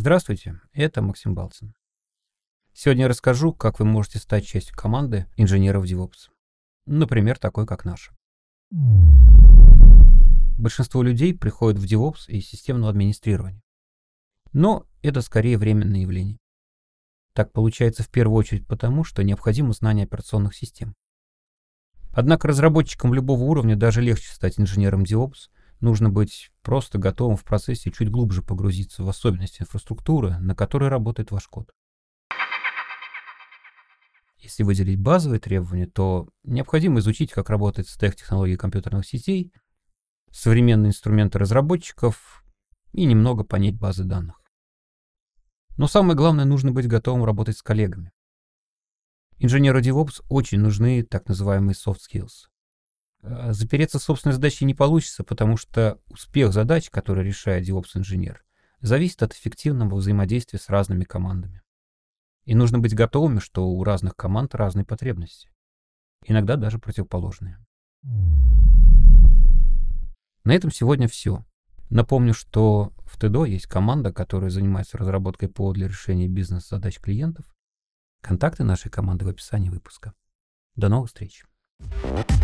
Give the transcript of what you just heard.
Здравствуйте, это Максим Балцин. Сегодня я расскажу, как вы можете стать частью команды инженеров DevOps. Например, такой, как наша. Большинство людей приходят в DevOps и системное администрирование. Но это скорее временное явление. Так получается в первую очередь потому, что необходимо знание операционных систем. Однако разработчикам любого уровня даже легче стать инженером DevOps. Нужно быть просто готовым в процессе чуть глубже погрузиться в особенности инфраструктуры, на которой работает ваш код. Если выделить базовые требования, то необходимо изучить, как работает стек технологий компьютерных сетей, современные инструменты разработчиков и немного понять базы данных. Но самое главное, нужно быть готовым работать с коллегами. Инженеру DevOps очень нужны так называемые soft skills. А, запереться собственной задаче не получится, потому что успех задач, которые решает DevOps-инженер, зависит от эффективного взаимодействия с разными командами. И нужно быть готовыми, что у разных команд разные потребности. Иногда даже противоположные. На этом сегодня все. Напомню, что в ТДО есть команда, которая занимается разработкой ПО для решения бизнес-задач клиентов. Контакты нашей команды в описании выпуска. До новых встреч! Thank you.